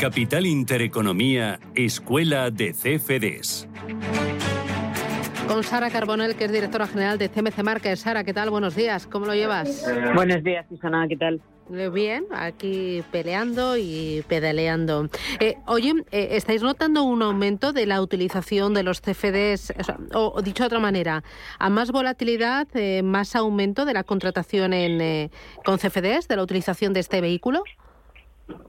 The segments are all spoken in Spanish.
Capital Intereconomía, Escuela de CFDs. Con Sara Carbonell, que es directora general de CMC Market. Sara, ¿qué tal? Buenos días. ¿Cómo lo llevas? Buenos días, Susana. ¿Qué tal? Bien, aquí peleando y pedaleando. Eh, oye, eh, ¿estáis notando un aumento de la utilización de los CFDs? O, dicho de otra manera, ¿a más volatilidad, eh, más aumento de la contratación en, con CFDs, de la utilización de este vehículo?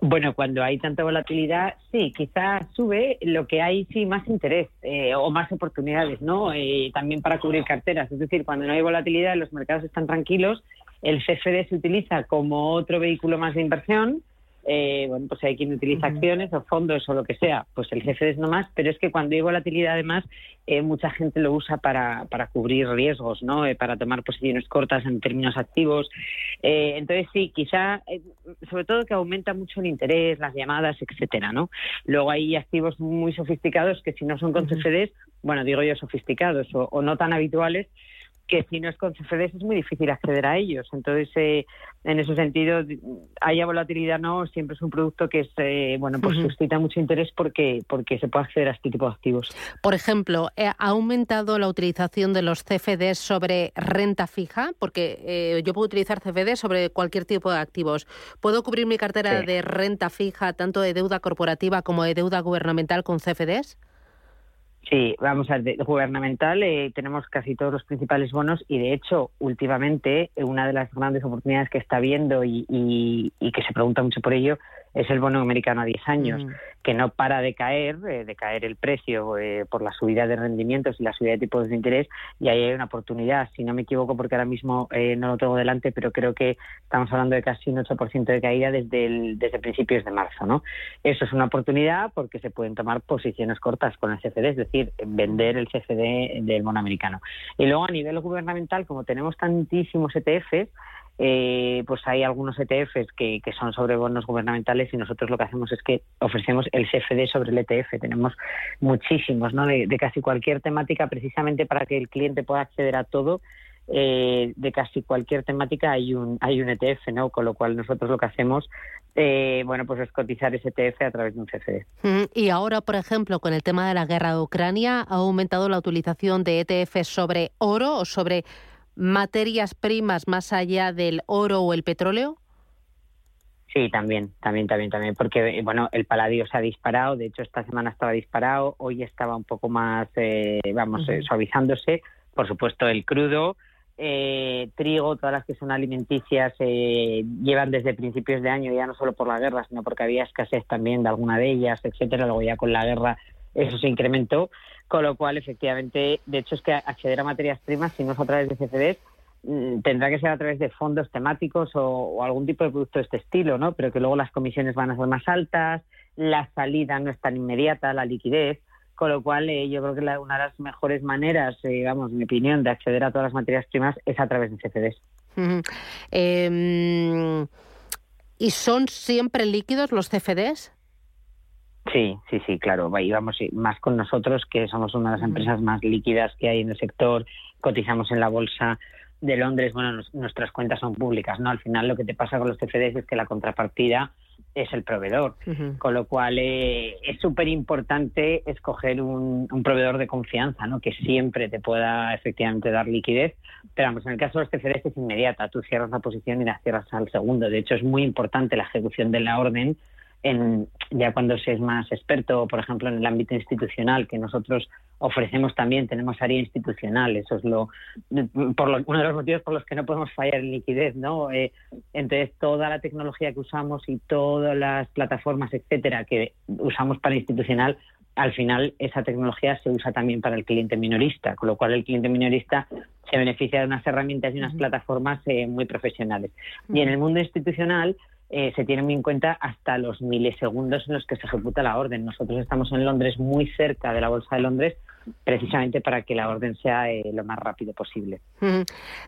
Bueno, cuando hay tanta volatilidad, sí, quizás sube, lo que hay sí más interés eh, o más oportunidades, ¿no? Eh, también para cubrir carteras. Es decir, cuando no hay volatilidad, los mercados están tranquilos, el CFD se utiliza como otro vehículo más de inversión eh, bueno, pues hay quien utiliza acciones o fondos o lo que sea, pues el CFD es no más, pero es que cuando hay volatilidad además, eh, mucha gente lo usa para, para cubrir riesgos, ¿no? Eh, para tomar posiciones cortas en términos activos. entonces sí, quizá, sobre todo que aumenta mucho el interés, las llamadas, etcétera, ¿no? Luego hay activos muy sofisticados que si no son con CFDs, bueno, digo yo sofisticados o no tan habituales, que si no es con CFDs es muy difícil acceder a ellos. Entonces, eh, en ese sentido, haya volatilidad no, siempre es un producto que es, eh, bueno, pues suscita mucho interés porque, porque se puede acceder a este tipo de activos. Por ejemplo, eh, ¿ha aumentado la utilización de los CFDs sobre renta fija? Porque yo puedo utilizar CFDs sobre cualquier tipo de activos. ¿Puedo cubrir mi cartera de renta fija, tanto de deuda corporativa como de deuda gubernamental con CFDs? Sí, vamos a de gubernamental eh, tenemos casi todos los principales bonos y de hecho últimamente eh, una de las grandes oportunidades que está viendo y, y que se pregunta mucho por ello es el bono americano a 10 años, que no para de caer, eh, de caer el precio eh, por la subida de rendimientos y la subida de tipos de interés, y ahí hay una oportunidad, si no me equivoco, porque ahora mismo eh, no lo tengo delante, pero creo que estamos hablando de casi un 8% de caída desde, el, desde principios de marzo. ¿no? Eso es una oportunidad porque se pueden tomar posiciones cortas con el CFD, es decir, vender el CFD del bono americano. Y luego a nivel gubernamental, como tenemos tantísimos ETFs, eh, pues hay algunos ETFs que, que, son sobre bonos gubernamentales y nosotros lo que hacemos es que ofrecemos el CFD sobre el ETF. Tenemos muchísimos, ¿no? De, casi cualquier temática, precisamente para que el cliente pueda acceder a todo. Eh, de casi cualquier temática hay un hay un ETF, ¿no? Con lo cual nosotros lo que hacemos, eh, bueno, pues es cotizar ese ETF a través de un CFD. Y ahora, por ejemplo, con el tema de la guerra de Ucrania, ha aumentado la utilización de ETFs sobre oro o sobre materias primas más allá del oro o el petróleo? Sí, también, también, también, también, porque bueno, el paladio se ha disparado, de hecho esta semana estaba disparado, hoy estaba un poco más, eh, vamos, eh, suavizándose, por supuesto el crudo, eh, trigo, todas las que son alimenticias llevan desde principios de año, ya no solo por la guerra, sino porque había escasez también de alguna de ellas, etcétera, luego ya con la guerra eso se incrementó, con lo cual efectivamente, de hecho es que acceder a materias primas, si no es a través de CFDs, mm, tendrá que ser a través de fondos temáticos o, algún tipo de producto de este estilo, ¿no? Pero que luego las comisiones van a ser más altas, la salida no es tan inmediata, la liquidez, con lo cual eh, yo creo que una de las mejores maneras, eh, en mi opinión, de acceder a todas las materias primas es a través de CFDs. Em, ¿Y son siempre líquidos los CFDs? Sí, sí, sí, claro. Y vamos más con nosotros, que somos una de las empresas más líquidas que hay en el sector, cotizamos en la bolsa de Londres, bueno, nuestras cuentas son públicas, ¿no? Al final lo que te pasa con los CFDs es que la contrapartida es el proveedor, con lo cual eh, es súper importante escoger un, proveedor de confianza, ¿no? Que siempre te pueda efectivamente dar liquidez, pero vamos, en el caso de los CFDs es inmediata, tú cierras la posición y la cierras al segundo, de hecho es muy importante la ejecución de la orden en, ya cuando se es más experto, por ejemplo, en el ámbito institucional, que nosotros ofrecemos también, tenemos área institucional, eso es lo, por uno de los motivos por los que no podemos fallar en liquidez, ¿no? Eh, entonces, toda la tecnología que usamos y todas las plataformas, etcétera, que usamos para institucional, al final esa tecnología se usa también para el cliente minorista, con lo cual el cliente minorista se beneficia de unas herramientas y unas plataformas eh, muy profesionales. Y en el mundo institucional, eh, se tienen en cuenta hasta los milisegundos en los que se ejecuta la orden. Nosotros estamos en Londres, muy cerca de la Bolsa de Londres, precisamente para que la orden sea eh, lo más rápido posible.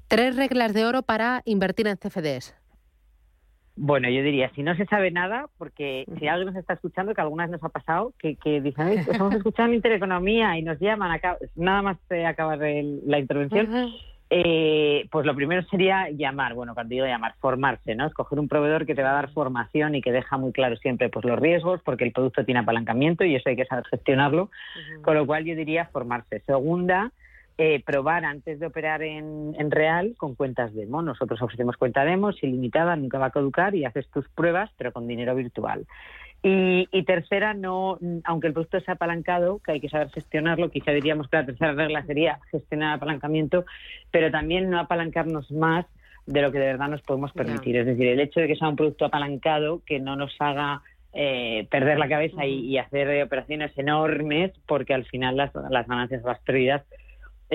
Tres reglas de oro para invertir en CFDs. Bueno, yo diría, si no se sabe nada, porque si alguien nos está escuchando, que algunas nos ha pasado, que, que dicen, estamos escuchando Intereconomía y nos llaman, nada más acabar la intervención, eh, pues lo primero sería llamar, bueno, cuando digo llamar, formarse, ¿no? Escoger un proveedor que te va a dar formación y que deja muy claro siempre pues los riesgos, porque el producto tiene apalancamiento y eso hay que saber gestionarlo, con lo cual yo diría formarse. Segunda, eh, probar antes de operar en, en, real con cuentas demo. Nosotros ofrecemos cuenta demo, ilimitada, nunca va a caducar y haces tus pruebas, pero con dinero virtual. Y, tercera, no, aunque el producto sea apalancado, que hay que saber gestionarlo, quizá diríamos que la tercera regla sería gestionar el apalancamiento, pero también no apalancarnos más de lo que de verdad nos podemos permitir. Es decir, el hecho de que sea un producto apalancado que no nos haga eh, perder la cabeza y, hacer operaciones enormes, porque al final las, las ganancias o las pérdidas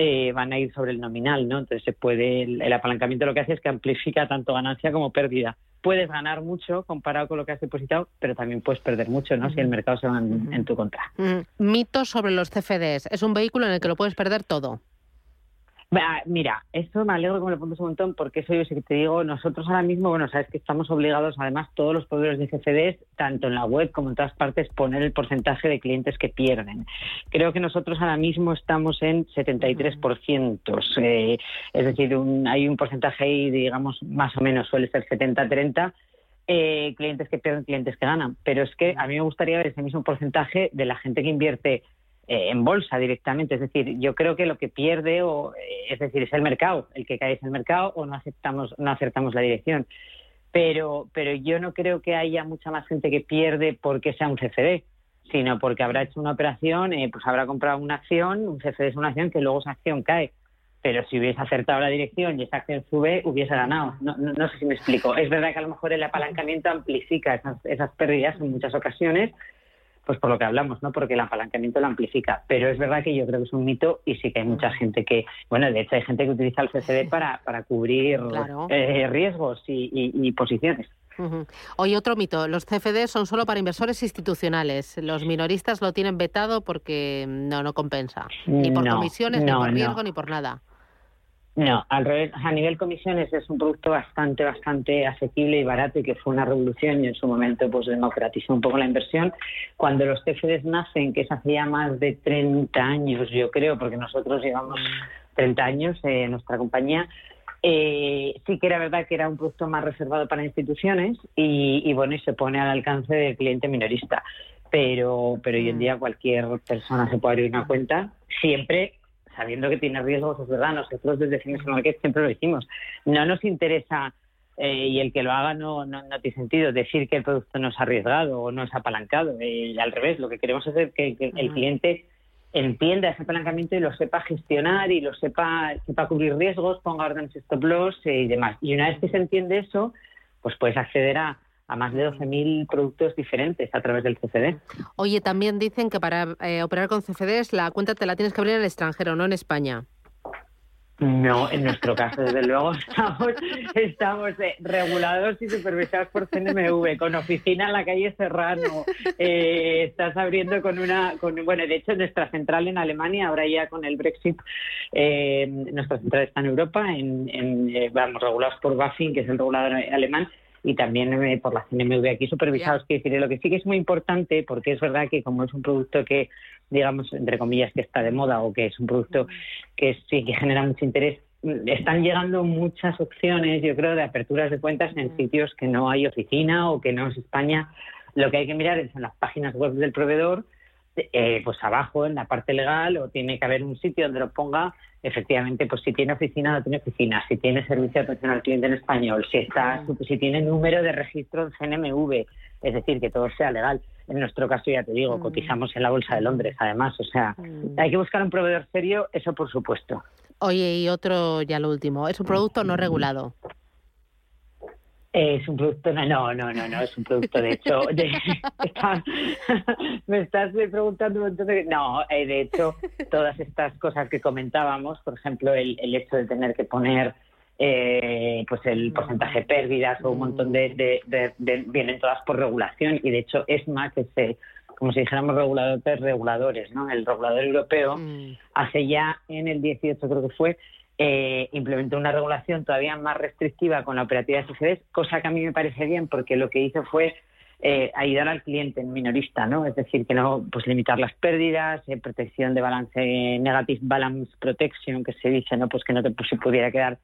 eh, van a ir sobre el nominal, ¿no? Entonces se puede, el, apalancamiento lo que hace es que amplifica tanto ganancia como pérdida puedes ganar mucho comparado con lo que has depositado, pero también puedes perder mucho, ¿no? Si el mercado se va en, tu contra. Mitos sobre los CFDs. Es un vehículo en el que lo puedes perder todo. Mira, esto me alegro que me lo pongas un montón porque eso yo sí que te digo, nosotros ahora mismo, bueno, sabes que estamos obligados, además, todos los proveedores de CFDs, tanto en la web como en todas partes, poner el porcentaje de clientes que pierden. Creo que nosotros ahora mismo estamos en 73%, eh, es decir, hay un porcentaje ahí, digamos, más o menos suele ser 70-30, eh, clientes que pierden, clientes que ganan. Pero es que a mí me gustaría ver ese mismo porcentaje de la gente que invierte eh, en bolsa directamente. Es decir, yo creo que lo que pierde, o, eh, es decir, es el mercado, el que cae es el mercado o no aceptamos, no acertamos la dirección. Pero, pero yo no creo que haya mucha más gente que pierde porque sea un CFD, sino porque habrá hecho una operación, eh, pues habrá comprado una acción, un CFD es una acción que luego esa acción cae. Pero si hubiese acertado la dirección y esa acción sube, hubiese ganado. No, no, sé si me explico. Es verdad que a lo mejor el apalancamiento amplifica esas, esas pérdidas en muchas ocasiones, pues por lo que hablamos, ¿no? Porque el apalancamiento lo amplifica. Pero es verdad que yo creo que es un mito y sí que hay mucha gente que, bueno, de hecho hay gente que utiliza el CCD para, para cubrir eh, riesgos y, posiciones. Hoy otro mito, los CFD son solo para inversores institucionales. Los minoristas lo tienen vetado porque no, no compensa. Ni por comisiones, ni por riesgo, ni por nada. No, al revés, a nivel comisiones es un producto bastante, bastante asequible y barato y que fue una revolución y en su momento pues democratizó un poco la inversión. Cuando los CFDs nacen, que es hace ya más de 30 años, yo creo, porque nosotros llevamos 30 años en nuestra compañía, eh, sí que era verdad que era un producto más reservado para instituciones y, y bueno, y se pone al alcance del cliente minorista. Pero, pero hoy en mm. día cualquier persona se puede abrir una cuenta, siempre sabiendo que tiene riesgos, es verdad, nosotros desde Cines Market siempre lo decimos, no nos interesa eh, y el que lo haga no, no, tiene sentido decir que el producto no es arriesgado o no es apalancado, eh, al revés, lo que queremos es que, el cliente entienda ese apalancamiento y lo sepa gestionar y lo sepa, sepa cubrir riesgos, ponga órdenes stop loss eh, y demás. Y una vez que se entiende eso, pues puedes acceder a, a más de 12.000 productos diferentes a través del CFD. Oye, también dicen que para eh, operar con CFDs la cuenta te la tienes que abrir en el extranjero, no en España. No, en nuestro caso, desde luego, estamos, eh, regulados y supervisados por CNMV, con oficina en la calle Serrano. Eh, estás abriendo con una, con, bueno, de hecho, nuestra central en Alemania, ahora ya con el Brexit, nuestra central está en Europa, en, vamos, regulados por BaFin, que es el regulador alemán, y también eh, por la CNMV aquí supervisados. Que decir, lo que sí que es muy importante, porque es verdad que como es un producto que, digamos, entre comillas, que está de moda o que es un producto que sí que genera mucho interés, están llegando muchas opciones, yo creo, de aperturas de cuentas en sitios que no hay oficina o que no es España. Lo que hay que mirar es en las páginas web del proveedor, eh, pues abajo en la parte legal o tiene que haber un sitio donde lo ponga efectivamente pues si tiene oficina no tiene oficina. Si tiene servicio de atención al cliente en español si está si tiene número de registro en CNMV es decir que todo sea legal. En nuestro caso ya te digo mm. cotizamos en la bolsa de Londres además o sea mm. hay que buscar un proveedor serio eso por supuesto. Oye y otro ya lo último es un producto no regulado es un producto, no, no, no, no, es un producto, de hecho, me estás preguntando un montón de... No, eh, de hecho, todas estas cosas que comentábamos, por ejemplo, el, el hecho de tener que poner eh, pues el porcentaje de pérdidas o un montón de, vienen todas por regulación y de hecho ESMA que se como si dijéramos reguladores reguladores no el regulador europeo mm. hace ya en el 18 creo que fue eh, implementó una regulación todavía más restrictiva con la operativa de CFDs, cosa que a mí me parece bien porque lo que hizo fue eh, ayudar al cliente minorista, ¿no? Es decir, que no, pues limitar las pérdidas, eh, protección de balance, negative balance protection, que se dice, ¿no? Pues que no te pues, pudiera quedar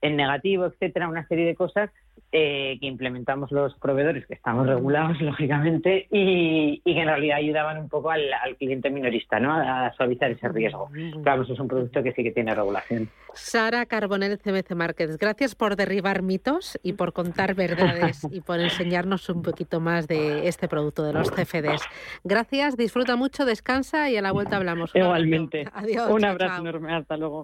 en negativo, etcétera, una serie de cosas eh, que implementamos los proveedores, que estamos regulados, lógicamente, y, que en realidad ayudaban un poco al, cliente minorista, ¿no? A suavizar ese riesgo. Claro, eso es un producto que sí que tiene regulación. Sara Carbonell, CMC Markets, gracias por derribar mitos y por contar verdades y por enseñarnos un poquito más de este producto, de los CFDs. Gracias, disfruta mucho, descansa y a la vuelta hablamos. Igualmente. Adiós. Un abrazo enorme, hasta luego.